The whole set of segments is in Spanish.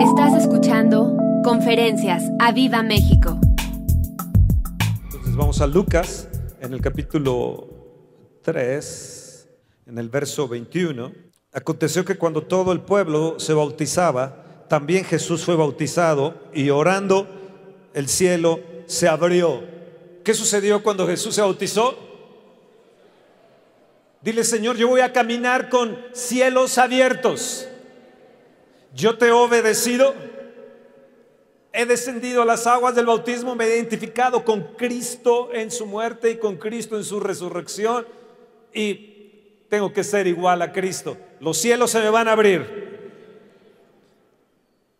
Estás escuchando Conferencias a Viva México. Entonces vamos a Lucas en el capítulo 3, en el verso 21. Aconteció que cuando todo el pueblo se bautizaba, también Jesús fue bautizado y orando el cielo se abrió. ¿Qué sucedió cuando Jesús se bautizó? Dile, Señor, yo voy a caminar con cielos abiertos. Yo te he obedecido. He descendido a las aguas del bautismo, me he identificado con Cristo en su muerte y con Cristo en su resurrección. Y tengo que ser igual a Cristo. Los cielos se me van a abrir.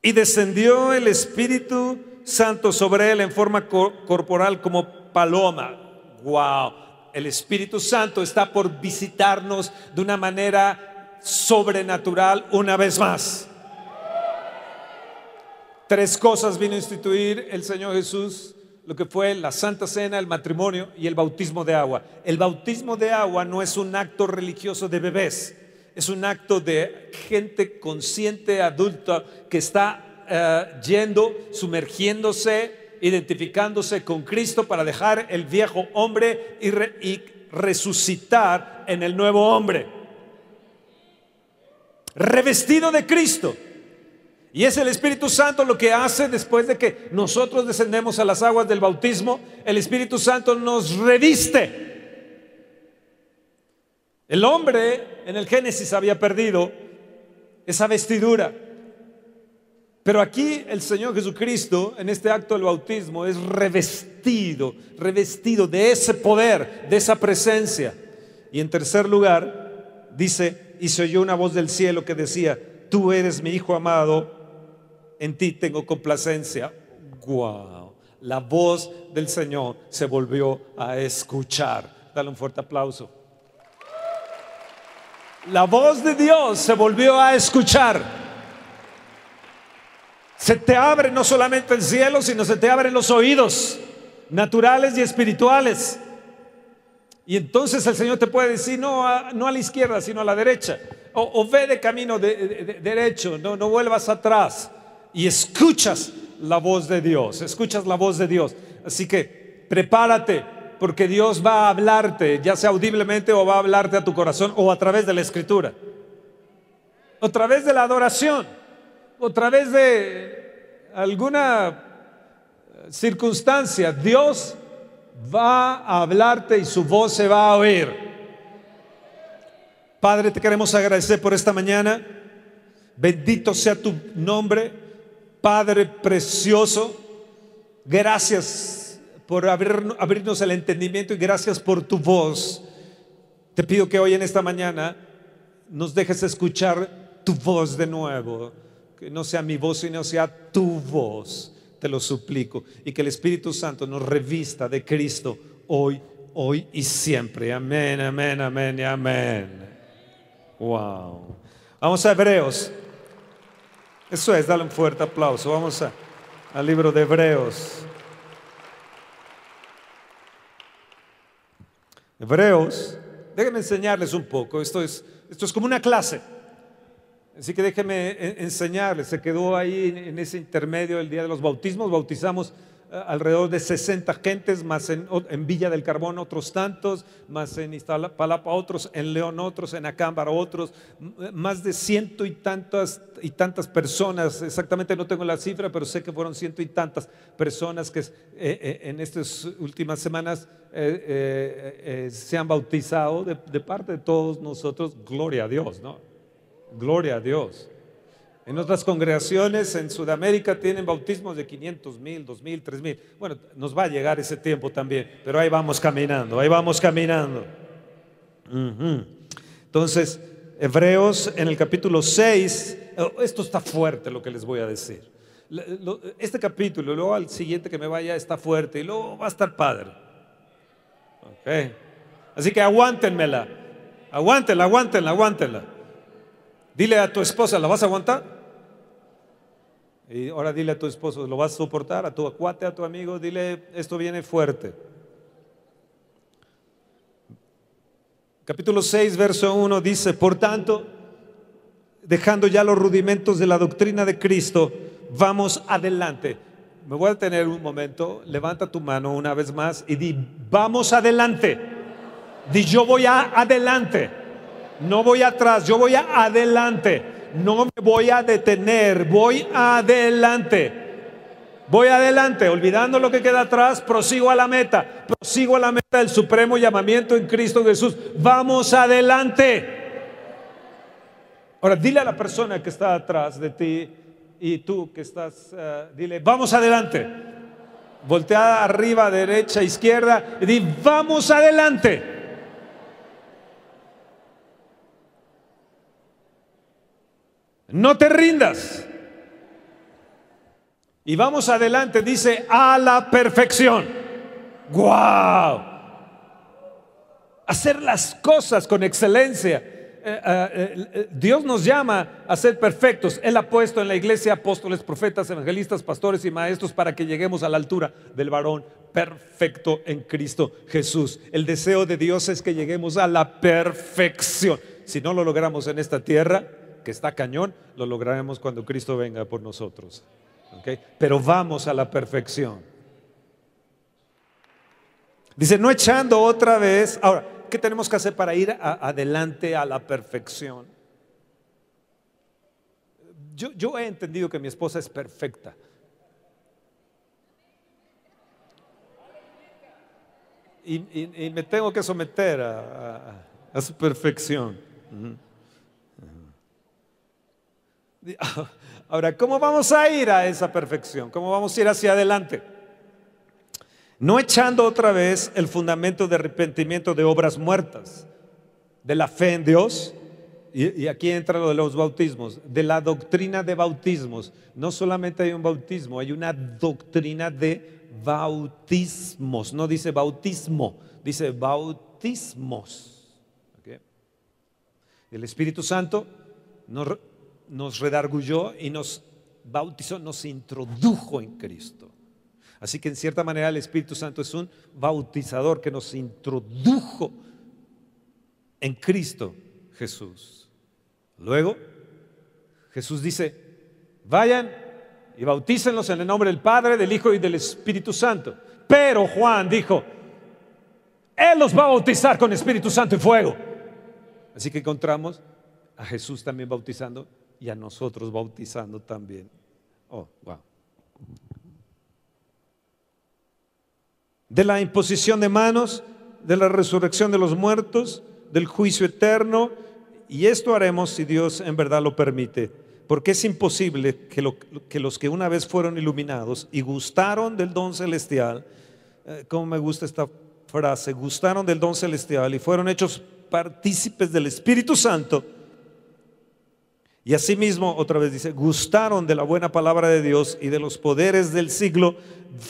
Y descendió el Espíritu Santo sobre él en forma corporal como paloma. Wow. El Espíritu Santo está por visitarnos de una manera sobrenatural una vez más. Tres cosas vino a instituir el Señor Jesús, lo que fue la Santa Cena, el matrimonio y el bautismo de agua. El bautismo de agua no es un acto religioso de bebés, es un acto de gente consciente, adulta, que está eh, yendo, sumergiéndose, identificándose con Cristo para dejar el viejo hombre y, y resucitar en el nuevo hombre. Revestido de Cristo. Y es el Espíritu Santo lo que hace después de que nosotros descendemos a las aguas del bautismo, el Espíritu Santo nos reviste. El hombre en el Génesis había perdido esa vestidura. Pero aquí el Señor Jesucristo, en este acto del bautismo, es revestido, revestido de ese poder, de esa presencia. Y en tercer lugar, dice, y se oyó una voz del cielo que decía, tú eres mi Hijo amado, en ti tengo complacencia. Wow. La voz del Señor se volvió a escuchar. Dale un fuerte aplauso. La voz de Dios se volvió a escuchar. Se te abre no solamente el cielo, sino se te abren los oídos naturales y espirituales. Y entonces el Señor te puede decir, no a, no a la izquierda, sino a la derecha. O, ve de camino derecho, no, no vuelvas atrás y escuchas la voz de Dios, escuchas la voz de Dios. Así que prepárate porque Dios va a hablarte, ya sea audiblemente o va a hablarte a tu corazón o a través de la escritura, o a través de la adoración, o a través de alguna circunstancia. Dios va a hablarte y su voz se va a oír. Padre, te queremos agradecer por esta mañana. Bendito sea tu nombre. Padre precioso, gracias por abrirnos el entendimiento y gracias por tu voz. Te pido que hoy en esta mañana nos dejes escuchar tu voz de nuevo. Que no sea mi voz, sino sea tu voz. Te lo suplico. Y que el Espíritu Santo nos revista de Cristo hoy, hoy y siempre. Amén, amén, amén y amén. Wow. Vamos a Hebreos eso es, dale un fuerte aplauso. Vamos a, al libro de Hebreos. Hebreos, déjenme enseñarles un poco. Esto es, esto es como una clase. Así que déjenme enseñarles. Se quedó ahí en ese intermedio el día de los bautismos. Bautizamos alrededor de 60 gentes, más en, Villa del Carbón otros tantos, más en Iztapalapa otros, en León otros, en Acámbaro otros, más de ciento y tantas, y tantas personas, exactamente no tengo la cifra, pero sé que fueron ciento y tantas personas que eh, eh, en estas últimas semanas se han bautizado de, de parte de todos nosotros, gloria a Dios, ¿no? Gloria a Dios. En otras congregaciones en Sudamérica tienen bautismos de 500 mil, 2 mil, 3 mil. Bueno, nos va a llegar ese tiempo también, pero ahí vamos caminando, ahí vamos caminando. Entonces, Hebreos en el capítulo 6, esto está fuerte lo que les voy a decir. Este capítulo, luego al siguiente que me vaya, está fuerte y luego va a estar padre. Okay. Así que aguántenmela, aguántenla, aguántenla, aguántenla. Dile a tu esposa, ¿la vas a aguantar? Y ahora dile a tu esposo, ¿lo vas a soportar? A tu acuate, a tu amigo, dile, esto viene fuerte. Capítulo 6, verso 1 dice, por tanto, dejando ya los rudimentos de la doctrina de Cristo, vamos adelante. Me voy a tener un momento, levanta tu mano una vez más y di, vamos adelante. Di, yo voy a adelante. No voy atrás, yo voy a adelante. No me voy a detener, voy adelante. Voy adelante, olvidando lo que queda atrás, prosigo a la meta, prosigo a la meta del supremo llamamiento en Cristo Jesús. Vamos adelante. Ahora, dile a la persona que está atrás de ti y tú que estás, eh, dile, vamos adelante. Voltea arriba, derecha, izquierda y di, vamos adelante. No te rindas. Y vamos adelante, dice, a la perfección. ¡Guau! Hacer las cosas con excelencia. Eh, eh, eh, Dios nos llama a ser perfectos. Él ha puesto en la iglesia apóstoles, profetas, evangelistas, pastores y maestros para que lleguemos a la altura del varón perfecto en Cristo Jesús. El deseo de Dios es que lleguemos a la perfección. Si no lo logramos en esta tierra, que está cañón, lo lograremos cuando Cristo venga por nosotros. Pero vamos a la perfección. Dice, no echando otra vez. Ahora, ¿qué tenemos que hacer para ir adelante a la perfección? Yo, he entendido que mi esposa es perfecta. Y, me tengo que someter a, su perfección. Ahora, ¿cómo vamos a ir a esa perfección? ¿Cómo vamos a ir hacia adelante? No echando otra vez el fundamento de arrepentimiento de obras muertas, de la fe en Dios, y, aquí entra lo de los bautismos, de la doctrina de bautismos. No solamente hay un bautismo, hay una doctrina de bautismos. No dice bautismo, dice bautismos. El Espíritu Santo nos nos redargulló y nos bautizó, nos introdujo en Cristo. Así que en cierta manera el Espíritu Santo es un bautizador que nos introdujo en Cristo Jesús. Luego, Jesús dice, vayan y bautícenlos en el nombre del Padre, del Hijo y del Espíritu Santo. Pero Juan dijo, Él los va a bautizar con Espíritu Santo y fuego. Así que encontramos a Jesús también bautizando y a nosotros bautizando también. Oh, wow. De la imposición de manos, de la resurrección de los muertos, del juicio eterno, y esto haremos si Dios en verdad lo permite, porque es imposible que, los que una vez fueron iluminados y gustaron del don celestial, eh, como me gusta esta frase, gustaron del don celestial y fueron hechos partícipes del Espíritu Santo, y asimismo, otra vez dice, gustaron de la buena palabra de Dios y de los poderes del siglo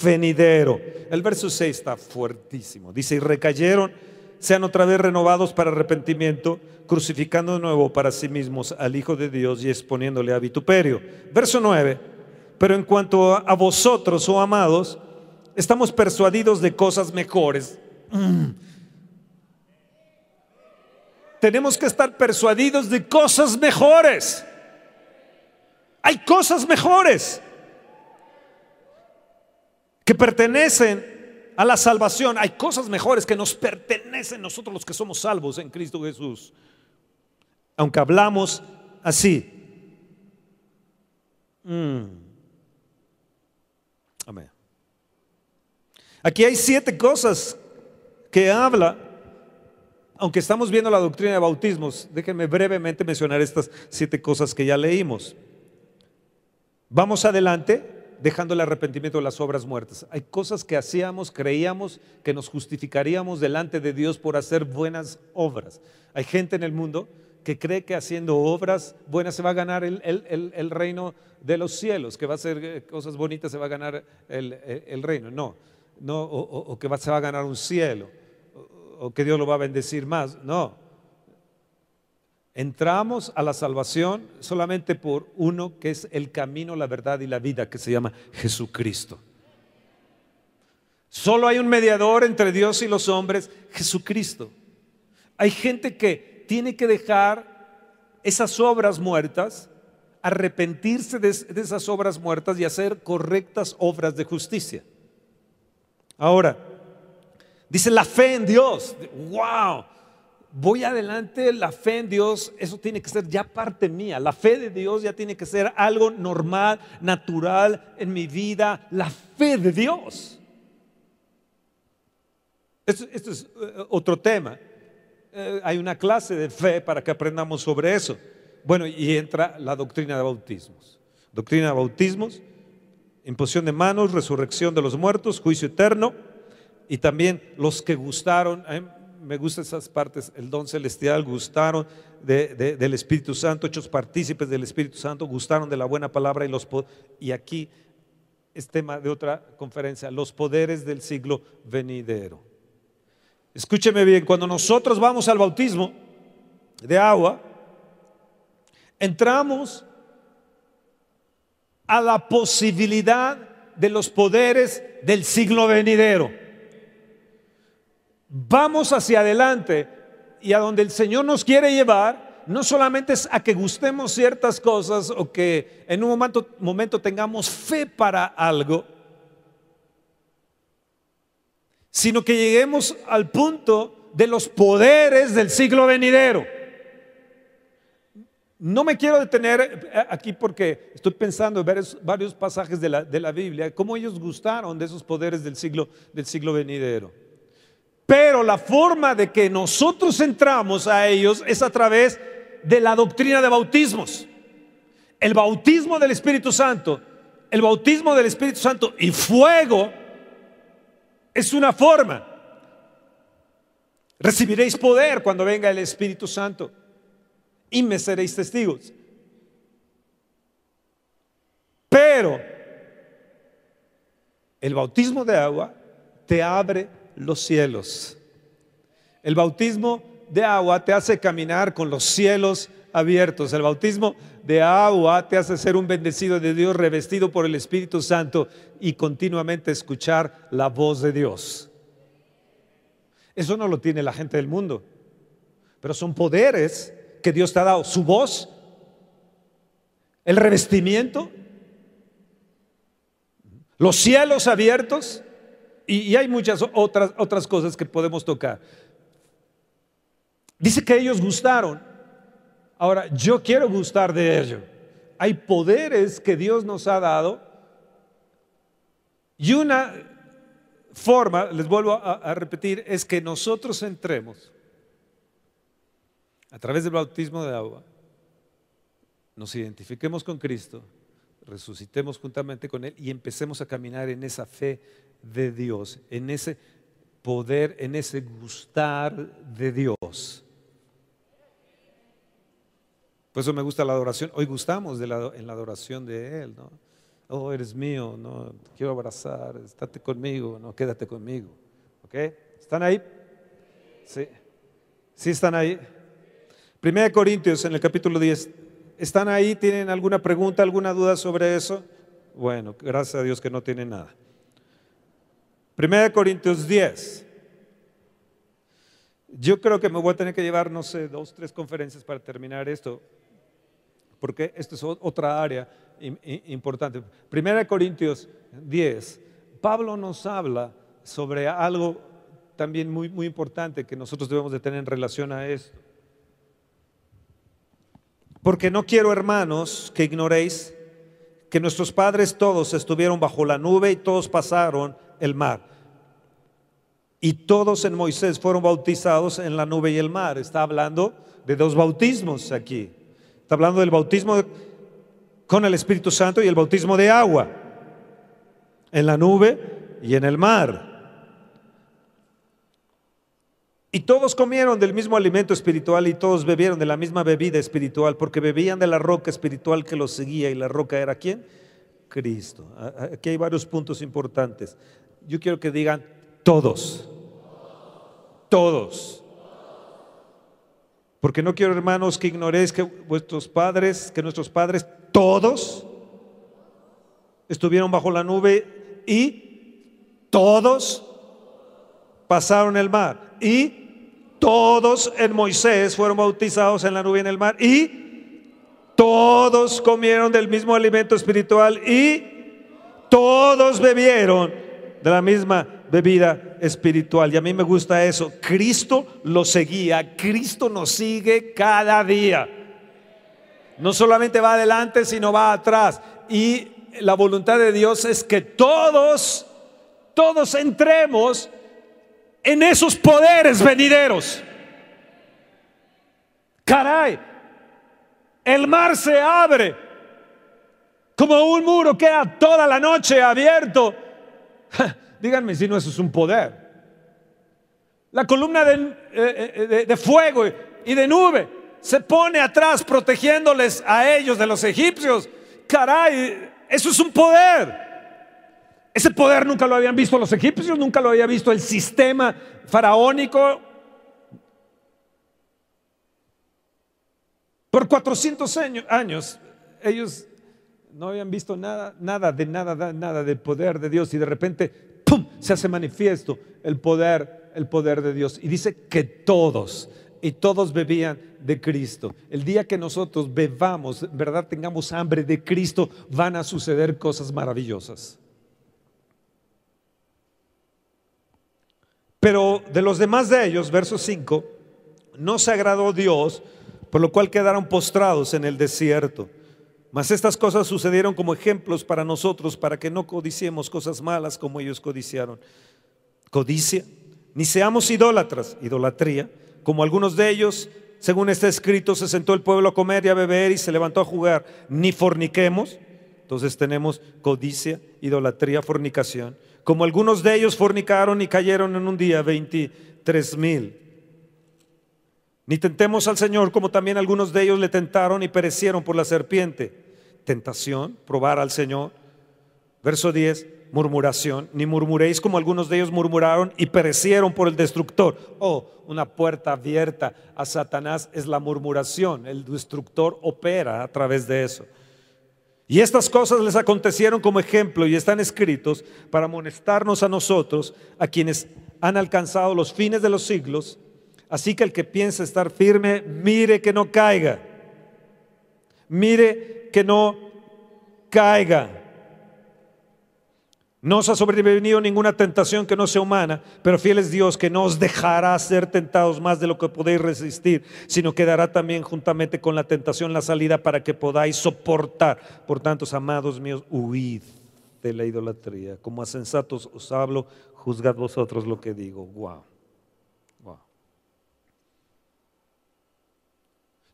venidero. El verso 6 está fuertísimo. Dice, y recayeron, sean otra vez renovados para arrepentimiento, crucificando de nuevo para sí mismos al Hijo de Dios y exponiéndole a vituperio. Verso 9, pero en cuanto a vosotros, oh amados, estamos persuadidos de cosas mejores. Mm. Tenemos que estar persuadidos de cosas mejores. Hay cosas mejores que pertenecen a la salvación. Hay cosas mejores que nos pertenecen nosotros los que somos salvos en Cristo Jesús. Aunque hablamos así. Mm. Amén. Aquí hay siete cosas que habla aunque estamos viendo la doctrina de bautismos, déjenme brevemente mencionar estas siete cosas que ya leímos. Vamos adelante dejando el arrepentimiento de las obras muertas. Hay cosas que hacíamos, creíamos que nos justificaríamos delante de Dios por hacer buenas obras. Hay gente en el mundo que cree que haciendo obras buenas se va a ganar el, reino de los cielos, que va a hacer eh, cosas bonitas se va a ganar el, reino. No, no o, que se va a ganar un cielo o que Dios lo va a bendecir más. No. Entramos a la salvación solamente por uno que es el camino, la verdad y la vida, que se llama Jesucristo. Solo hay un mediador entre Dios y los hombres, Jesucristo. Hay gente que tiene que dejar esas obras muertas, arrepentirse de, de esas obras muertas y hacer correctas obras de justicia. Ahora, dice la fe en Dios. ¡Wow! Voy adelante, la fe en Dios, eso tiene que ser ya parte mía. La fe de Dios ya tiene que ser algo normal, natural en mi vida. La fe de Dios. Esto, es eh, otro tema. Eh, hay una clase de fe para que aprendamos sobre eso. Bueno, y entra la doctrina de bautismos. Doctrina de bautismos, imposición de manos, resurrección de los muertos, juicio eterno y también los que gustaron, me gustan esas partes, el don celestial, gustaron del Espíritu Santo, hechos partícipes del Espíritu Santo, gustaron de la buena palabra y los y aquí es tema de otra conferencia, los poderes del siglo venidero. Escúcheme bien, cuando nosotros vamos al bautismo de agua, entramos a la posibilidad de los poderes del siglo venidero. Vamos hacia adelante y a donde el Señor nos quiere llevar, no solamente es a que gustemos ciertas cosas o que en un momento, momento tengamos fe para algo, sino que lleguemos al punto de los poderes del siglo venidero. No me quiero detener aquí porque estoy pensando en varios, varios pasajes de la, de la, Biblia, cómo ellos gustaron de esos poderes del siglo, del siglo venidero. Pero la forma de que nosotros entramos a ellos es a través de la doctrina de bautismos. El bautismo del Espíritu Santo, el bautismo del Espíritu Santo y fuego es una forma. Recibiréis poder cuando venga el Espíritu Santo y me seréis testigos. Pero el bautismo de agua te abre los cielos. El bautismo de agua te hace caminar con los cielos abiertos. El bautismo de agua te hace ser un bendecido de Dios revestido por el Espíritu Santo y continuamente escuchar la voz de Dios. Eso no lo tiene la gente del mundo, pero son poderes que Dios te ha dado, su voz, el revestimiento, los cielos abiertos y, hay muchas otras, otras cosas que podemos tocar. Dice que ellos gustaron. Ahora, yo quiero gustar de ello. Hay poderes que Dios nos ha dado y una forma, les vuelvo a repetir, es que nosotros entremos a través del bautismo de agua, nos identifiquemos con Cristo, resucitemos juntamente con Él y empecemos a caminar en esa fe de Dios, en ese poder, en ese gustar de Dios. Por eso me gusta la adoración. Hoy gustamos de en la adoración de Él, ¿no? Oh, eres mío, no, te quiero abrazar, estate conmigo, no, quédate conmigo. ¿Ok? ¿Están ahí? Sí. ¿Sí están ahí? Primera Corintios en el capítulo 10. ¿Están ahí? ¿Tienen alguna pregunta, alguna duda sobre eso? Bueno, gracias a Dios que no tienen nada. Primera Corintios 10. Yo creo que me voy a tener que llevar, no sé, dos, tres conferencias para terminar esto, porque esto es otra área importante. Primera Corintios 10. Pablo nos habla sobre algo también muy, muy importante que nosotros debemos de tener en relación a esto. Porque no quiero, hermanos, que ignoréis que nuestros padres todos estuvieron bajo la nube y todos pasaron el mar. Y todos en Moisés fueron bautizados en la nube y el mar. Está hablando de dos bautismos aquí. Está hablando del bautismo con el Espíritu Santo y el bautismo de agua. En la nube y en el mar. Y todos comieron del mismo alimento espiritual y todos bebieron de la misma bebida espiritual, porque bebían de la roca espiritual que los seguía. ¿Y la roca era quién? Cristo. Aquí hay varios puntos importantes. Yo quiero que digan todos. Todos. Porque no quiero, hermanos, que ignoréis que vuestros padres, que nuestros padres, todos, estuvieron bajo la nube y todos pasaron el mar. Y todos en Moisés fueron bautizados en la nube y en el mar y Todos comieron del mismo alimento espiritual y todos bebieron de la misma bebida espiritual. Y a mí me gusta eso. Cristo lo seguía. Cristo nos sigue cada día. No solamente va adelante, sino va atrás. Y la voluntad de Dios es que todos, todos entremos en esos poderes venideros. Caray, el mar se abre como un muro, queda toda la noche abierto. Díganme si no eso es un poder. La columna de, eh, eh, de, fuego y de nube se pone atrás protegiéndoles a ellos de los egipcios. Caray, eso es un poder. Ese poder nunca lo habían visto los egipcios, nunca lo había visto el sistema faraónico. Por 400 años, ellos no habían visto nada, nada de nada, nada del poder de Dios y de repente, ¡pum!, se hace manifiesto el poder, el poder de Dios. Y dice que todos, y todos bebían de Cristo. El día que nosotros bebamos, verdad, tengamos hambre de Cristo, van a suceder cosas maravillosas. Pero de los demás de ellos, verso 5, no se agradó Dios, por lo cual quedaron postrados en el desierto. Mas estas cosas sucedieron como ejemplos para nosotros, para que no codiciemos cosas malas como ellos codiciaron. Codicia, ni seamos idólatras, idolatría como algunos de ellos, según está escrito, se sentó el pueblo a comer y a beber y se levantó a jugar, ni forniquemos. Entonces tenemos codicia, idolatría, fornicación. Como algunos de ellos fornicaron y cayeron en un día 23 mil. Ni tentemos al Señor como también algunos de ellos le tentaron y perecieron por la serpiente. Tentación, probar al Señor. Verso 10, murmuración, ni murmuréis como algunos de ellos murmuraron y perecieron por el destructor. Oh, una puerta abierta a Satanás es la murmuración. El destructor opera a través de eso. Y estas cosas les acontecieron como ejemplo y están escritos para amonestarnos a nosotros, a quienes han alcanzado los fines de los siglos. Así que el que piensa estar firme, mire que no caiga. Mire que no caiga. No os ha sobrevenido ninguna tentación que no sea humana, pero fiel es Dios que no os dejará ser tentados más de lo que podéis resistir, sino que dará también juntamente con la tentación la salida para que podáis soportar. Por tanto, amados míos, huid de la idolatría. Como a sensatos os hablo, juzgad vosotros lo que digo. Wow.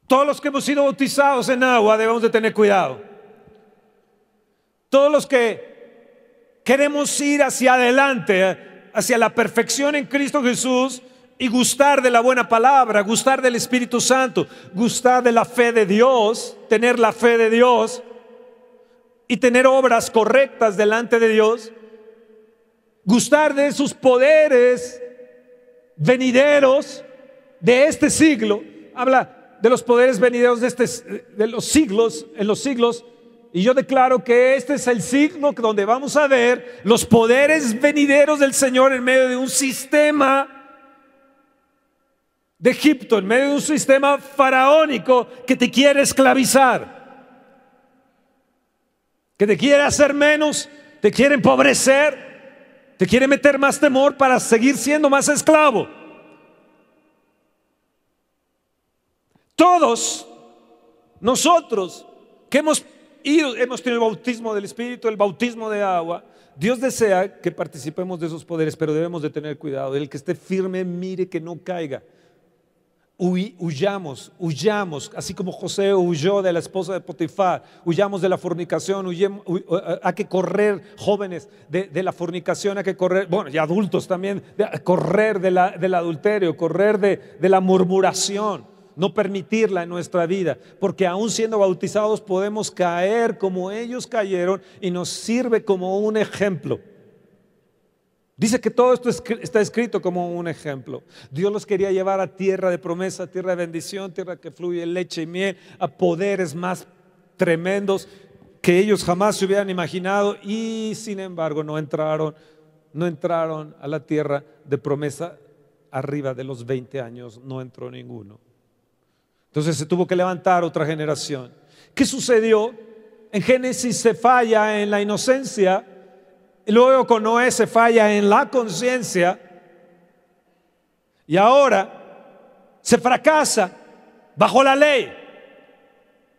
Todos los que hemos sido bautizados en agua debemos de tener cuidado. Todos los que queremos ir hacia adelante, hacia la perfección en Cristo Jesús y gustar de la buena palabra, gustar del Espíritu Santo, gustar de la fe de Dios, tener la fe de Dios y tener obras correctas delante de Dios, gustar de sus poderes venideros de este siglo, habla de los poderes venideros de, este, de los siglos, en los siglos y yo declaro que este es el signo donde vamos a ver los poderes venideros del Señor en medio de un sistema de Egipto, en medio de un sistema faraónico que te quiere esclavizar, que te quiere hacer menos, te quiere empobrecer, te quiere meter más temor para seguir siendo más esclavo. Todos nosotros que hemos y hemos tenido el bautismo del Espíritu, el bautismo de agua. Dios desea que participemos de esos poderes, pero debemos de tener cuidado. El que esté firme, mire que no caiga. huyamos, huyamos, así como José huyó de la esposa de Potifar, huyamos de la fornicación, huyemos, hay que correr jóvenes de, la fornicación, hay que correr, bueno, y adultos también, correr del adulterio, correr de la murmuración no permitirla en nuestra vida, porque aún siendo bautizados podemos caer como ellos cayeron y nos sirve como un ejemplo. Dice que todo esto está escrito como un ejemplo. Dios los quería llevar a tierra de promesa, tierra de bendición, tierra que fluye leche y miel, a poderes más tremendos que ellos jamás se hubieran imaginado y sin embargo no entraron, no entraron a la tierra de promesa arriba de los 20 años, no entró ninguno. Entonces se tuvo que levantar otra generación. ¿Qué sucedió? En Génesis se falla en la inocencia, y luego con Noé se falla en la conciencia, y ahora se fracasa bajo la ley.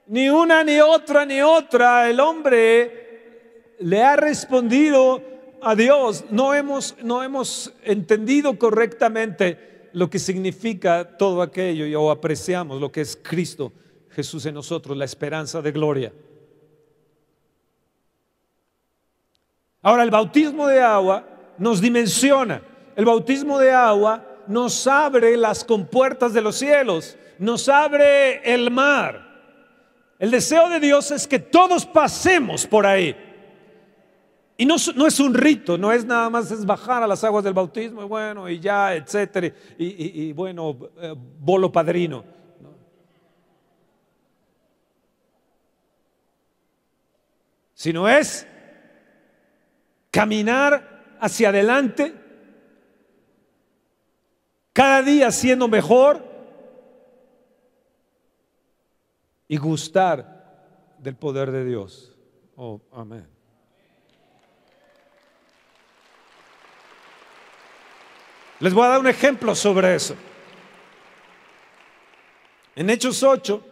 Ni una, ni otra, ni otra. El hombre le ha respondido a Dios. No hemos, no hemos entendido correctamente lo que significa todo aquello y o apreciamos lo que es Cristo Jesús en nosotros, la esperanza de gloria. Ahora, el bautismo de agua nos dimensiona. El bautismo de agua nos abre las compuertas de los cielos, nos abre el mar. El deseo de Dios es que todos pasemos por ahí. Y no, es un rito, no es nada más es bajar a las aguas del bautismo y bueno, y ya, etcétera, y, bueno, eh, bolo padrino. Sino es caminar hacia adelante, cada día siendo mejor y gustar del poder de Dios. Oh, amén. Les voy a dar un ejemplo sobre eso. En Hechos 8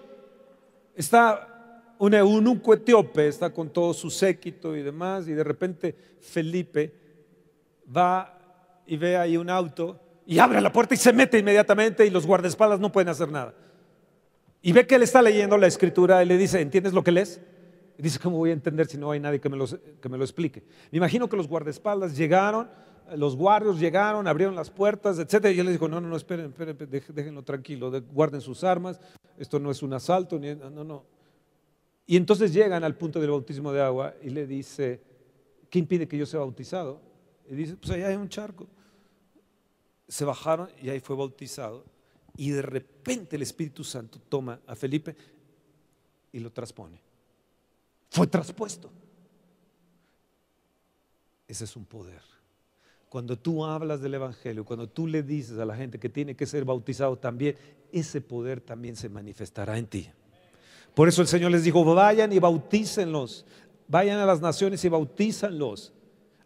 está un eunuco etíope, está con todo su séquito y demás, y de repente Felipe va y ve ahí un auto y abre la puerta y se mete inmediatamente y los guardaespaldas no pueden hacer nada. Y ve que él está leyendo la escritura y le dice, ¿entiendes lo que lees? Y dice, ¿cómo voy a entender si no hay nadie que me, lo, que me lo explique? Me imagino que los guardaespaldas llegaron, los guardias llegaron, abrieron las puertas, etc. Y él les dijo, no, no, no, esperen, esperen, déjenlo tranquilo, guarden sus armas, esto no es un asalto, no, no. Y entonces llegan al punto del bautismo de agua y le dice, ¿qué impide que yo sea bautizado? Y dice, pues allá hay un charco. Se bajaron y ahí fue bautizado. Y de repente el Espíritu Santo toma a Felipe y lo transpone. Fue traspuesto. Ese es un poder. Cuando tú hablas del Evangelio, cuando tú le dices a la gente que tiene que ser bautizado también, ese poder también se manifestará en ti. Por eso el Señor les dijo, vayan y bautícenlos, vayan a las naciones y bautízanlos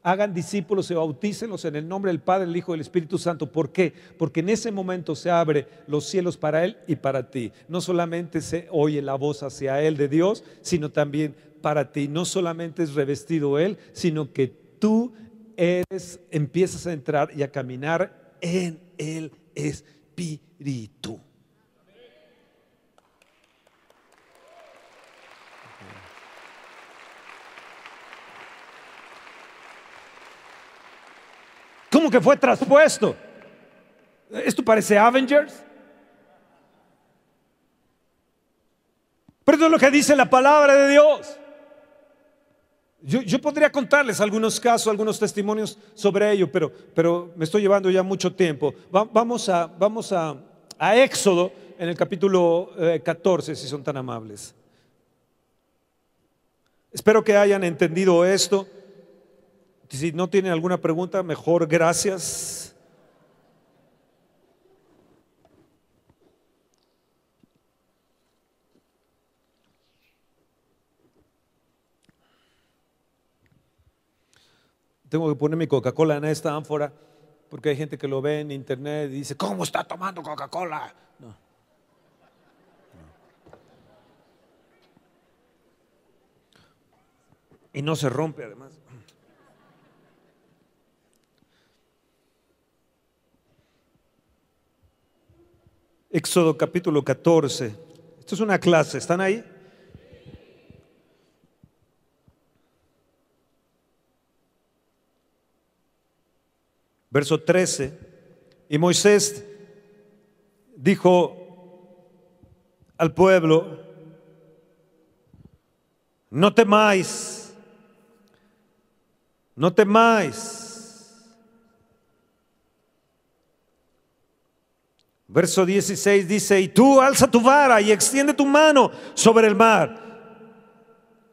hagan discípulos y bautícenlos en el nombre del Padre, el Hijo y el Espíritu Santo. ¿Por qué? Porque en ese momento se abre los cielos para Él y para ti. No solamente se oye la voz hacia Él de Dios, sino también para ti. No solamente es revestido Él, sino que tú eres, empiezas a entrar y a caminar en el Espíritu. ¿Cómo que fue traspuesto? ¿Esto parece Avengers? Pero eso es lo que dice la palabra de Dios. Yo, podría contarles algunos casos, algunos testimonios sobre ello, pero, pero me estoy llevando ya mucho tiempo. vamos a, vamos a, a, Éxodo en el capítulo 14, eh, si son tan amables. Espero que hayan entendido esto. Si no tienen alguna pregunta, mejor gracias. Tengo que poner mi Coca-Cola en esta ánfora porque hay gente que lo ve en internet y dice, ¿cómo está tomando Coca-Cola? No. Y no se rompe además. Éxodo capítulo 14. Esto es una clase, ¿están ahí? Verso 13. Y Moisés dijo al pueblo, no temáis, no temáis Verso 16 dice, y tú alza tu vara y extiende tu mano sobre el mar.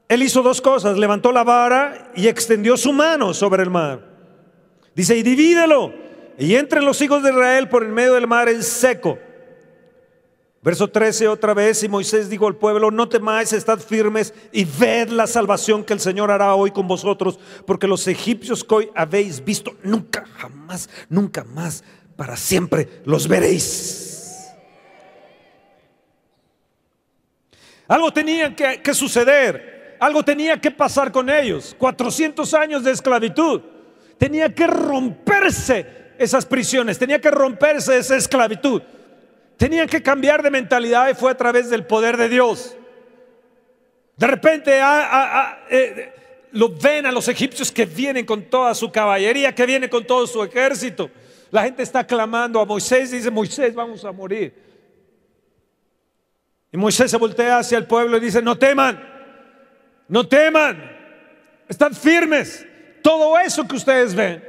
Él hizo dos cosas, levantó la vara y extendió su mano sobre el mar. Dice, y divídelo, y entren los hijos de Israel por el medio del mar en seco. Verso 13 otra vez, y Moisés dijo al pueblo, no temáis, estad firmes y ved la salvación que el Señor hará hoy con vosotros, porque los egipcios que hoy habéis visto, nunca, jamás, nunca más, para siempre los veréis. Algo tenía que, que suceder, algo tenía que pasar con ellos, 400 años de esclavitud, tenía que romperse esas prisiones, tenía que romperse esa esclavitud. Tenían que cambiar de mentalidad y fue a través del poder de Dios. De repente eh, lo ven a los egipcios que vienen con toda su caballería, que vienen con todo su ejército. La gente está clamando a Moisés y dice, Moisés, vamos a morir. Y Moisés se voltea hacia el pueblo y dice, no teman, no teman, están firmes. Todo eso que ustedes ven,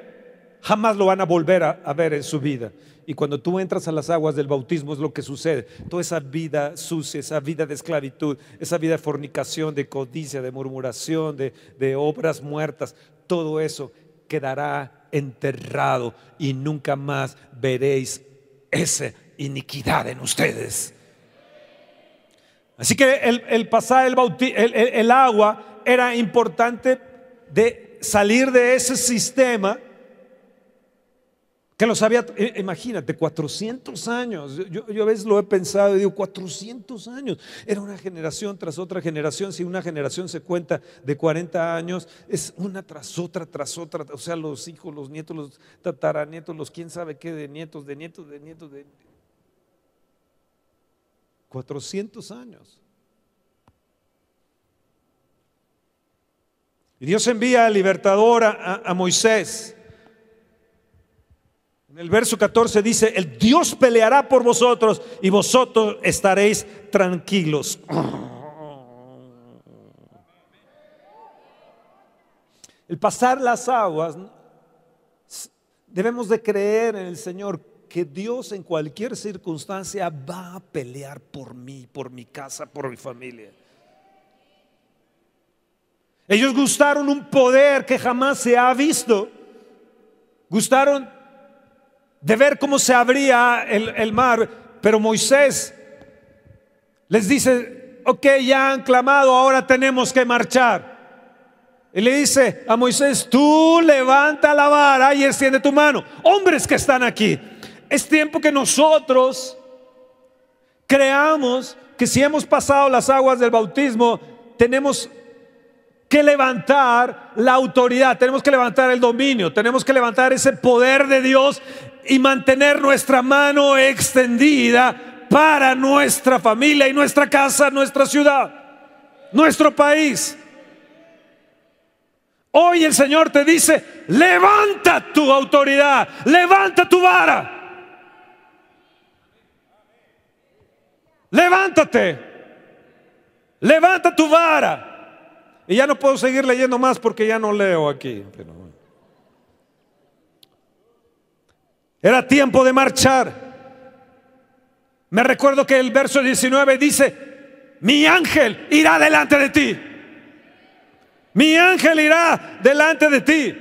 jamás lo van a volver a ver en su vida. Y cuando tú entras a las aguas del bautismo es lo que sucede. Toda esa vida sucia, esa vida de esclavitud, esa vida de fornicación, de codicia, de murmuración, de, obras muertas, todo eso quedará enterrado y nunca más veréis esa iniquidad en ustedes. Así que el, pasar el, el agua era importante de salir de ese sistema que los había, eh, imagínate, 400 años. Yo, yo, a veces lo he pensado y digo, 400 años. Era una generación tras otra generación. Si una generación se cuenta de 40 años, es una tras otra, tras otra. O sea, los hijos, los nietos, los tataranietos, los quién sabe qué de nietos, de nietos, de nietos, de... 400 años. Y Dios envía al libertador a Moisés en el verso 14 dice, el Dios peleará por vosotros y vosotros estaréis tranquilos. El pasar las aguas, debemos de creer en el Señor que Dios en cualquier circunstancia va a pelear por mí, por mi casa, por mi familia. Ellos gustaron un poder que jamás se ha visto. Gustaron de ver cómo se abría el, mar, pero Moisés les dice, ok, ya han clamado, ahora tenemos que marchar. Y le dice a Moisés, tú levanta la vara y extiende tu mano. Hombres que están aquí, es tiempo que nosotros creamos que si hemos pasado las aguas del bautismo, tenemos que levantar la autoridad, tenemos que levantar el dominio, tenemos que levantar ese poder de Dios y mantener nuestra mano extendida para nuestra familia y nuestra casa, nuestra ciudad, nuestro país. Hoy el Señor te dice, levanta tu autoridad, levanta tu vara. Levántate, levanta tu vara. Y ya no puedo seguir leyendo más porque ya no leo aquí. Era tiempo de marchar. Me recuerdo que el verso 19 dice, mi ángel irá delante de ti. Mi ángel irá delante de ti.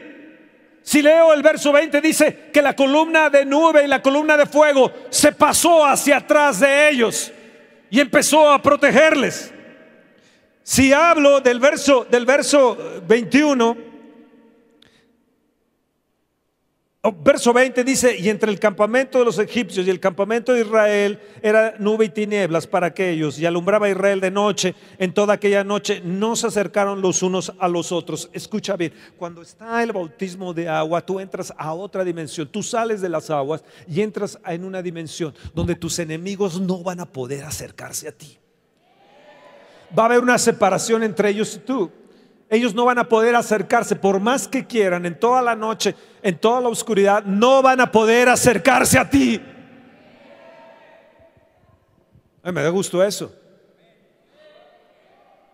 Si leo el verso 20 dice que la columna de nube y la columna de fuego se pasó hacia atrás de ellos y empezó a protegerles. Si hablo del verso del verso 21 Oh, verso 20 dice, y entre el campamento de los egipcios y el campamento de Israel era nube y tinieblas para aquellos, y alumbraba Israel de noche. En toda aquella noche no se acercaron los unos a los otros. Escucha bien, cuando está el bautismo de agua, tú entras a otra dimensión, tú sales de las aguas y entras en una dimensión donde tus enemigos no van a poder acercarse a ti. Va a haber una separación entre ellos y tú ellos no van a poder acercarse, por más que quieran, en toda la noche, en toda la oscuridad, no van a poder acercarse a ti. me da gusto eso.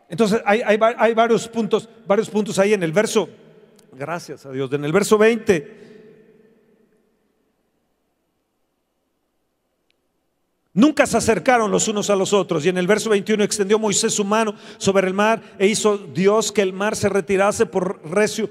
Entonces hay, hay, varios puntos, varios puntos ahí en el verso, gracias a Dios, en el verso 20 Nunca se acercaron los unos a los otros. Y en el verso 21 extendió Moisés su mano sobre el mar e hizo Dios que el mar se retirase por recio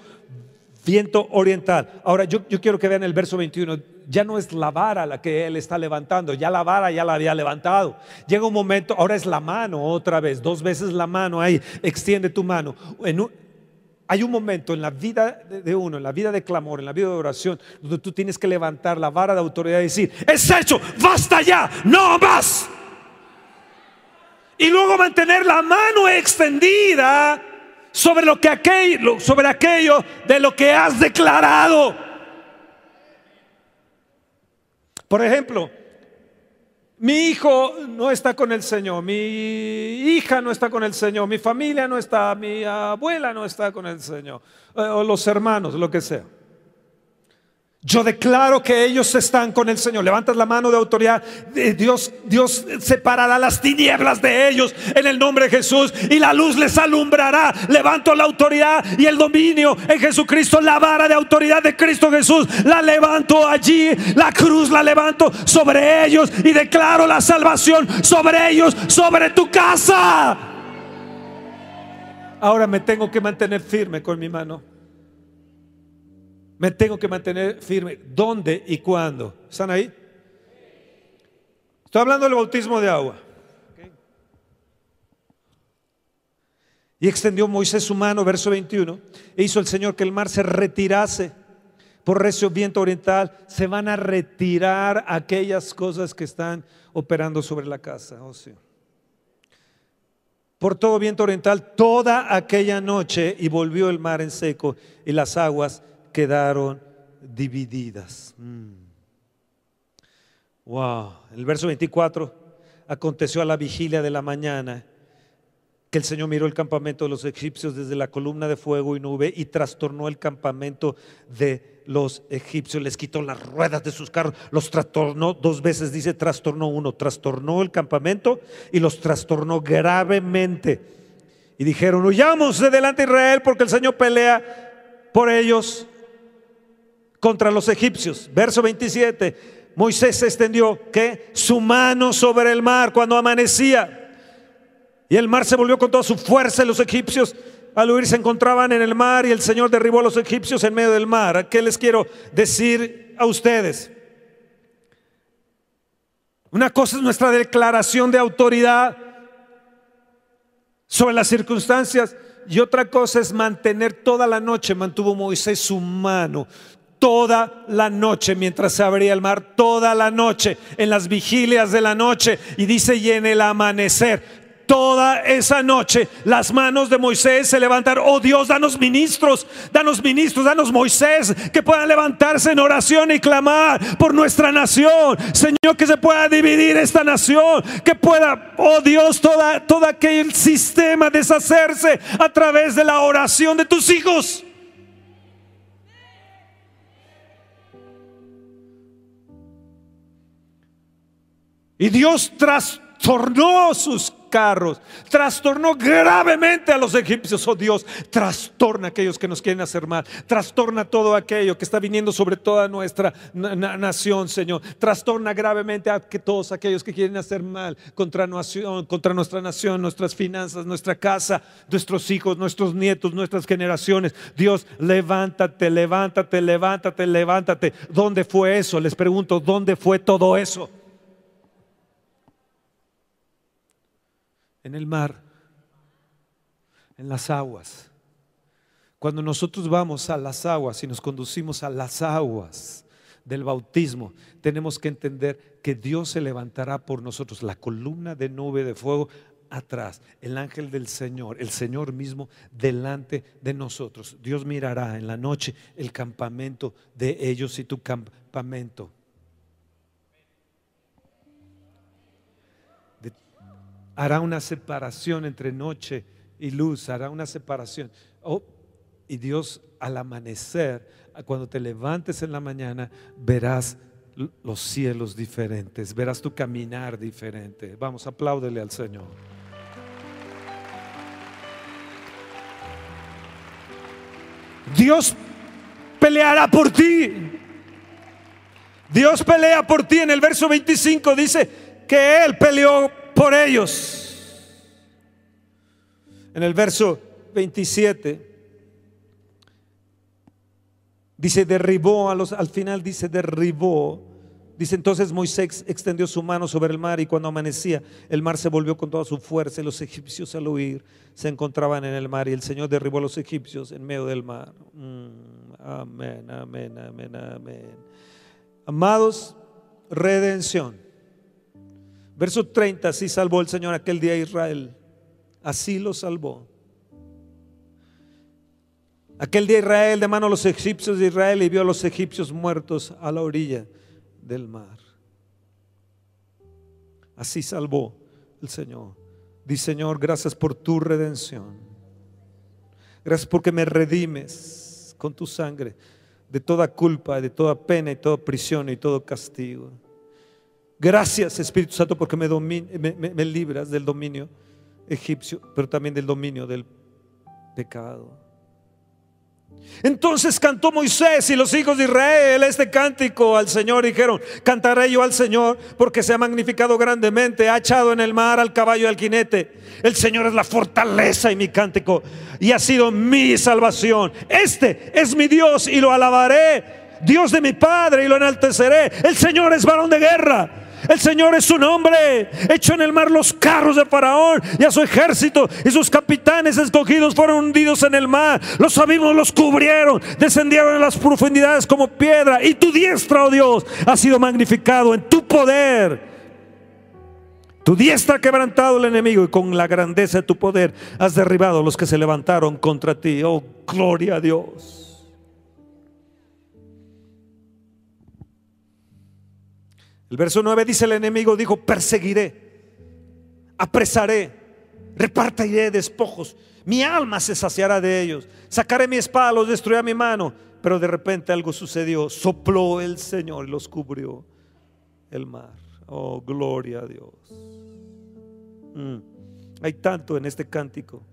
viento oriental. Ahora yo, quiero que vean el verso 21. ya no es la vara la que Él está levantando, ya la vara ya la había levantado. Llega un momento, ahora es la mano otra vez, dos veces la mano ahí, extiende tu mano. Hay un momento en la vida de uno, en la vida de clamor, en la vida de oración, donde tú tienes que levantar la vara de autoridad y decir, es hecho, basta ya, no más. Y luego mantener la mano extendida sobre lo que aquello, sobre aquello de lo que has declarado. Por ejemplo, mi hijo no está con el Señor, mi hija no está con el Señor, mi familia no está, mi abuela no está con el Señor, eh, o los hermanos, lo que sea. Yo declaro que ellos están con el Señor. Levantas la mano de autoridad. Dios, Dios separará las tinieblas de ellos en el nombre de Jesús y la luz les alumbrará. Levanto la autoridad y el dominio en Jesucristo. La vara de autoridad de Cristo Jesús la levanto allí. La cruz la levanto sobre ellos y declaro la salvación sobre ellos, sobre tu casa. Ahora me tengo que mantener firme con mi mano. Me tengo que mantener firme. ¿Dónde y cuándo? ¿Están ahí? Estoy hablando del bautismo de agua. Y extendió Moisés su mano, verso 21, e hizo el Señor que el mar se retirase por recio viento oriental. Se van a retirar aquellas cosas que están operando sobre la casa. Oh, por todo viento oriental toda aquella noche y volvió el mar en seco y las aguas quedaron divididas. Mm. Wow. El verso 24 aconteció a la vigilia de la mañana que el Señor miró el campamento de los egipcios desde la columna de fuego y nube y trastornó el campamento de los egipcios, les quitó las ruedas de sus carros, los trastornó, dos veces dice trastornó uno, trastornó el campamento y los trastornó gravemente. Y dijeron, huyamos de delante de Israel porque el Señor pelea por ellos contra los egipcios. Verso 27, Moisés extendió que su mano sobre el mar cuando amanecía. Y el mar se volvió con toda su fuerza y los egipcios al huir se encontraban en el mar y el Señor derribó a los egipcios en medio del mar. ¿Qué les quiero decir a ustedes? Una cosa es nuestra declaración de autoridad sobre las circunstancias y otra cosa es mantener toda la noche, mantuvo Moisés su mano toda la noche mientras se abría el mar, toda la noche, en las vigilias de la noche, y dice, y en el amanecer. Toda esa noche las manos de Moisés se levantaron. Oh Dios, danos ministros, danos ministros, danos Moisés que puedan levantarse en oración y clamar por nuestra nación. Señor, que se pueda dividir esta nación, que pueda, oh Dios, toda, todo aquel sistema deshacerse a través de la oración de tus hijos. Y Dios trastornó sus carros, trastornó gravemente a los egipcios. Oh Dios, trastorna a aquellos que nos quieren hacer mal, trastorna todo aquello que está viniendo sobre toda nuestra nación, Señor. Trastorna gravemente a que todos aquellos que quieren hacer mal contra, contra nuestra nación, nuestras finanzas, nuestra casa, nuestros hijos, nuestros nietos, nuestras generaciones. Dios, levántate, levántate, levántate, levántate. ¿Dónde fue eso? Les pregunto, ¿dónde fue todo eso? En el mar, en las aguas. Cuando nosotros vamos a las aguas y nos conducimos a las aguas del bautismo, tenemos que entender que Dios se levantará por nosotros, la columna de nube de fuego atrás, el ángel del Señor, el Señor mismo delante de nosotros. Dios mirará en la noche el campamento de ellos y tu campamento. Hará una separación entre noche y luz, hará una separación. Oh, y Dios al amanecer, cuando te levantes en la mañana, verás los cielos diferentes, verás tu caminar diferente. Vamos, apláudele al Señor. Dios peleará por ti. Dios pelea por ti. En el verso 25 dice que Él peleó por ellos. En el verso 27 Dice, derribó a los, al final dice, derribó. Dice entonces Moisés extendió su mano sobre el mar y cuando amanecía el mar se volvió con toda su fuerza y los egipcios al huir se encontraban en el mar y el Señor derribó a los egipcios en medio del mar. Mm, amén, amén, amén, amén. Amados, redención. Verso 30, así salvó el Señor aquel día a Israel. Así lo salvó. Aquel día Israel de mano a los egipcios de Israel y vio a los egipcios muertos a la orilla del mar. Así salvó el Señor. Di Señor, gracias por tu redención. Gracias porque me redimes con tu sangre de toda culpa, de toda pena y toda prisión y todo castigo. Gracias Espíritu Santo porque me, libras del dominio egipcio, pero también del dominio del pecado. Entonces cantó Moisés y los hijos de Israel este cántico al Señor. Dijeron, cantaré yo al Señor porque se ha magnificado grandemente, ha echado en el mar al caballo y al jinete. El Señor es la fortaleza y mi cántico y ha sido mi salvación. Este es mi Dios y lo alabaré. Dios de mi Padre y lo enalteceré. El Señor es varón de guerra. El Señor es su nombre. Echó en el mar los carros de Faraón y a su ejército y sus capitanes escogidos fueron hundidos en el mar. Los abismos los cubrieron, descendieron en las profundidades como piedra. Y tu diestra, oh Dios, ha sido magnificado en tu poder. Tu diestra ha quebrantado el enemigo y con la grandeza de tu poder has derribado a los que se levantaron contra ti. Oh, gloria a Dios. El verso 9 dice el enemigo dijo, perseguiré, apresaré, repartiré despojos, mi alma se saciará de ellos, sacaré mi espada, los destruiré a mi mano. Pero de repente algo sucedió, sopló el Señor y los cubrió el mar. Oh, gloria a Dios. Mm. Hay tanto en este cántico.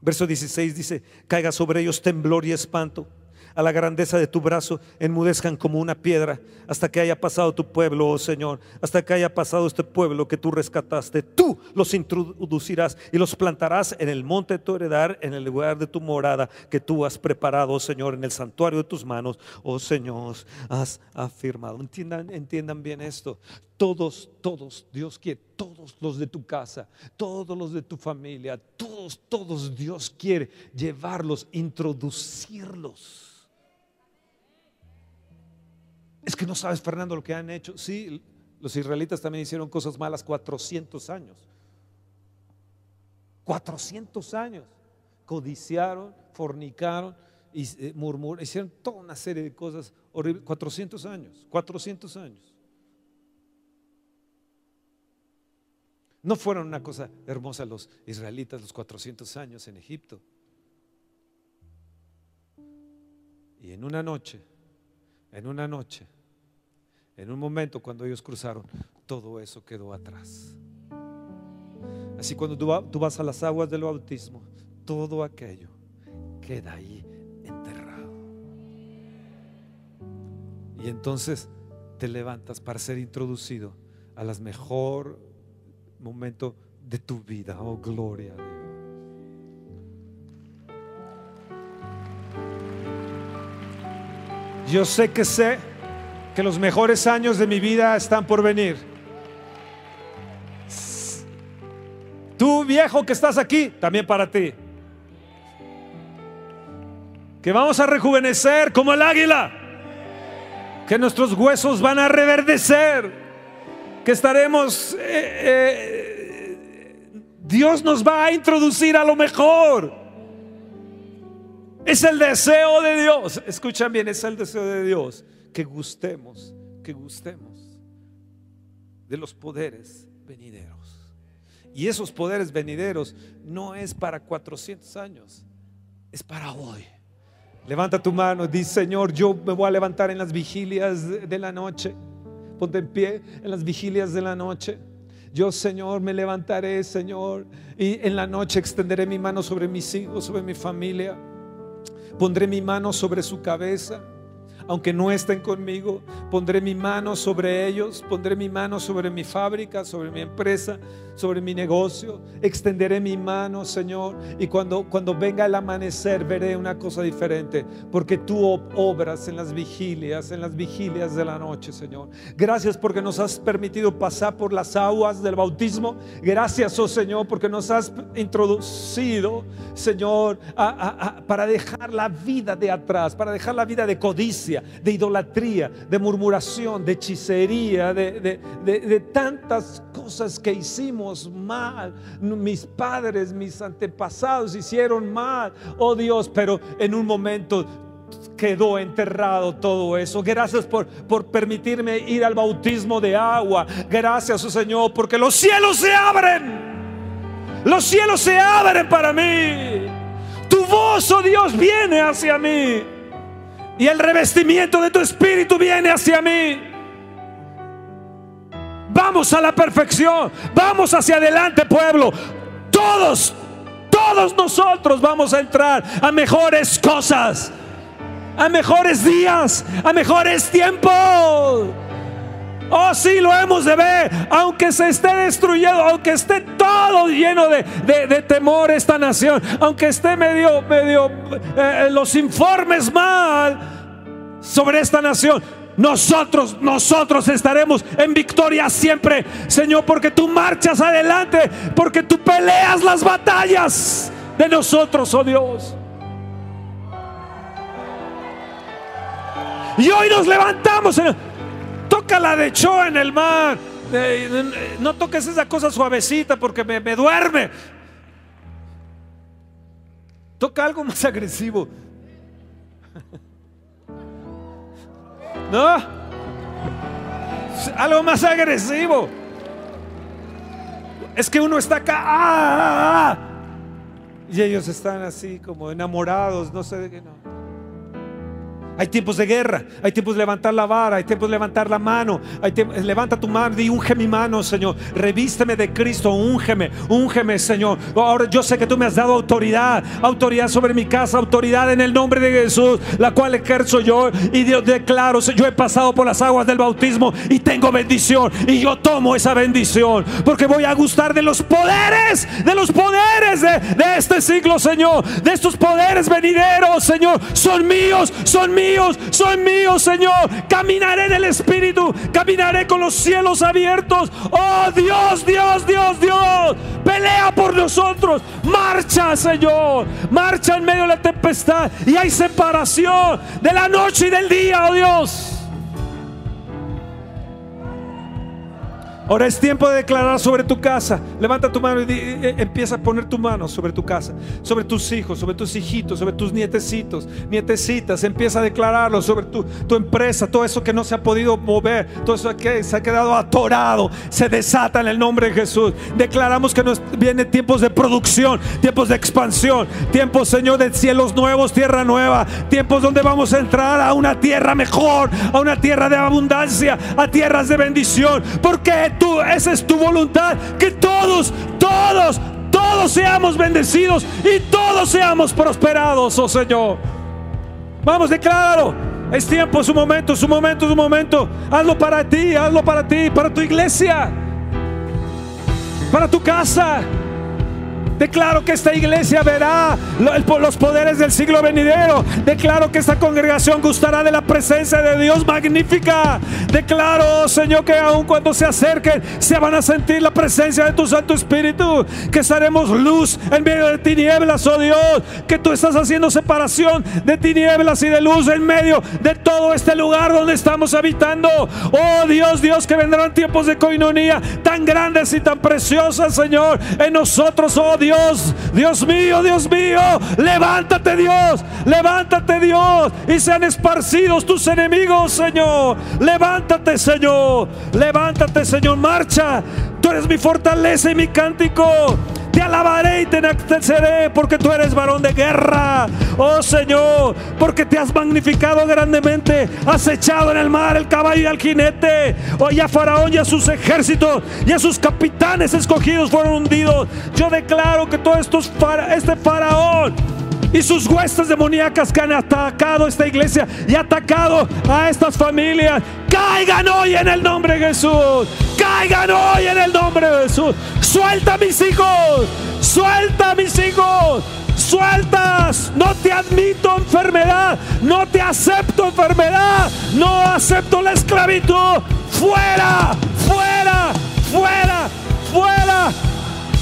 Verso 16 dice, caiga sobre ellos temblor y espanto a la grandeza de tu brazo, enmudezcan como una piedra, hasta que haya pasado tu pueblo, oh Señor, hasta que haya pasado este pueblo que tú rescataste. Tú los introducirás y los plantarás en el monte de tu heredad, en el lugar de tu morada que tú has preparado, oh Señor, en el santuario de tus manos, oh Señor, has afirmado. Entiendan, entiendan bien esto. Todos, todos, Dios quiere, todos los de tu casa, todos los de tu familia, todos, todos Dios quiere llevarlos, introducirlos es que no sabes, Fernando, lo que han hecho. Sí, los israelitas también hicieron cosas malas 400 años. 400 años. Codiciaron, fornicaron y eh, murmuraron, hicieron toda una serie de cosas horribles. 400 años, 400 años. No fueron una cosa hermosa los israelitas los 400 años en Egipto. Y en una noche, en una noche, en un momento cuando ellos cruzaron, todo eso quedó atrás. Así cuando tú, vas a las aguas del bautismo, todo aquello queda ahí enterrado. Y entonces te levantas para ser introducido a las mejor momento de tu vida. Oh, gloria a Dios. Yo sé que sé que los mejores años de mi vida están por venir. Tú viejo que estás aquí, también para ti. Que vamos a rejuvenecer como el águila. Que nuestros huesos van a reverdecer. Que estaremos... Eh, eh, Dios nos va a introducir a lo mejor. Es el deseo de Dios. Escuchan bien, es el deseo de Dios que gustemos, que gustemos de los poderes venideros. Y esos poderes venideros no es para 400 años, es para hoy. Levanta tu mano y dice, Señor, yo me voy a levantar en las vigilias de la noche. Ponte en pie en las vigilias de la noche. Yo, Señor, me levantaré, Señor, y en la noche extenderé mi mano sobre mis hijos, sobre mi familia. Pondré mi mano sobre su cabeza aunque no estén conmigo, pondré mi mano sobre ellos, pondré mi mano sobre mi fábrica, sobre mi empresa, sobre mi negocio, extenderé mi mano, Señor, y cuando, cuando venga el amanecer veré una cosa diferente, porque tú obras en las vigilias, en las vigilias de la noche, Señor. Gracias porque nos has permitido pasar por las aguas del bautismo. Gracias, oh Señor, porque nos has introducido, Señor, para dejar la vida de atrás, para dejar la vida de codicia, de idolatría, de murmuración, de hechicería, de, de tantas cosas que hicimos mal. Mis padres, mis antepasados hicieron mal, oh Dios, pero en un momento quedó enterrado todo eso. Gracias por, por permitirme ir al bautismo de agua. Gracias, oh Señor, porque los cielos se abren. Los cielos se abren para mí. Tu voz, oh Dios, viene hacia mí. Y el revestimiento de tu espíritu viene hacia mí. Vamos a la perfección. Vamos hacia adelante, pueblo. Todos, todos nosotros vamos a entrar a mejores cosas. A mejores días. A mejores tiempos. Oh, sí, lo hemos de ver. Aunque se esté destruyendo, aunque esté todo lleno de, temor esta nación, aunque esté medio, medio eh, los informes mal sobre esta nación, nosotros, nosotros estaremos en victoria siempre, Señor, porque tú marchas adelante, porque tú peleas las batallas de nosotros, oh Dios. Y hoy nos levantamos. Toca la de Cho en el mar. No toques esa cosa suavecita porque me, me duerme. Toca algo más agresivo. ¿No? Algo más agresivo. Es que uno está acá. ¡ah, ah, ah! y ellos están así como enamorados, no sé de qué no. Hay tiempos de guerra, hay tiempos de levantar la vara, hay tiempos de levantar la mano. Levanta tu mano y unge mi mano, Señor. Revísteme de Cristo, úngeme, úngeme, Señor. Ahora yo sé que tú me has dado autoridad, autoridad sobre mi casa, autoridad en el nombre de Jesús, la cual ejerzo yo. Y Dios declaro, yo he pasado por las aguas del bautismo y tengo bendición. Y yo tomo esa bendición porque voy a gustar de los poderes, de los poderes de, de este siglo, Señor. De estos poderes venideros, Señor. Son míos, son míos son míos, Señor. Caminaré en el Espíritu, caminaré con los cielos abiertos. Oh Dios, Dios, Dios, Dios. Pelea por nosotros. Marcha, Señor. Marcha en medio de la tempestad. Y hay separación de la noche y del día, oh Dios. Ahora es tiempo de declarar sobre tu casa. Levanta tu mano y eh, empieza a poner tu mano sobre tu casa, sobre tus hijos, sobre tus hijitos, sobre tus nietecitos, nietecitas. Empieza a declararlo sobre tu, empresa, todo eso que no se ha podido mover, todo eso que se ha quedado atorado, se desata en el nombre de Jesús. Declaramos que nos vienen tiempos de producción, tiempos de expansión, tiempos, Señor, de cielos nuevos, tierra nueva, tiempos donde vamos a entrar a una tierra mejor, a una tierra de abundancia, a tierras de bendición. Porque tú, esa es tu voluntad, que todos, todos, todos seamos bendecidos y todos seamos prosperados, oh Señor. Vamos, decláralo. Es tiempo, es un momento, es un momento, es un momento. Hazlo para ti, hazlo para ti, para tu iglesia, para tu casa. Declaro que esta iglesia verá los poderes del siglo venidero. Declaro que esta congregación gustará de la presencia de Dios magnífica. Declaro, Señor, que aun cuando se acerquen, se van a sentir la presencia de tu Santo Espíritu. Que estaremos luz en medio de tinieblas, oh Dios. Que tú estás haciendo separación de tinieblas y de luz en medio de todo este lugar donde estamos habitando. Oh Dios, Dios, que vendrán tiempos de coinonía tan grandes y tan preciosas, Señor, en nosotros, oh Dios Dios, Dios mío, Dios mío, levántate Dios, levántate Dios y sean esparcidos tus enemigos, Señor. Levántate, Señor, levántate, Señor, marcha. Tú eres mi fortaleza y mi cántico. Te alabaré y te enalteceré porque tú eres varón de guerra. Oh Señor, porque te has magnificado grandemente. Has echado en el mar el caballo y al jinete. Oh, ya Faraón y a sus ejércitos y a sus capitanes escogidos fueron hundidos. Yo declaro que todo esto este Faraón y sus huestes demoníacas que han atacado esta iglesia y atacado a estas familias, caigan hoy en el nombre de Jesús. Caigan hoy en el nombre de Jesús. Suelta a mis hijos. Suelta a mis hijos. Sueltas. No te admito enfermedad. No te acepto enfermedad. No acepto la esclavitud. Fuera. Fuera. Fuera. Fuera.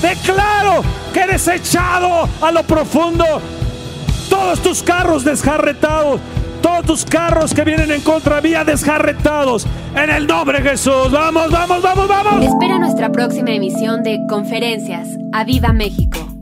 Declaro que eres echado a lo profundo. Todos tus carros desjarretados. Todos tus carros que vienen en contra vía desjarretados. En el nombre de Jesús. Vamos, vamos, vamos, vamos. Espera nuestra próxima emisión de Conferencias. ¡A Viva México!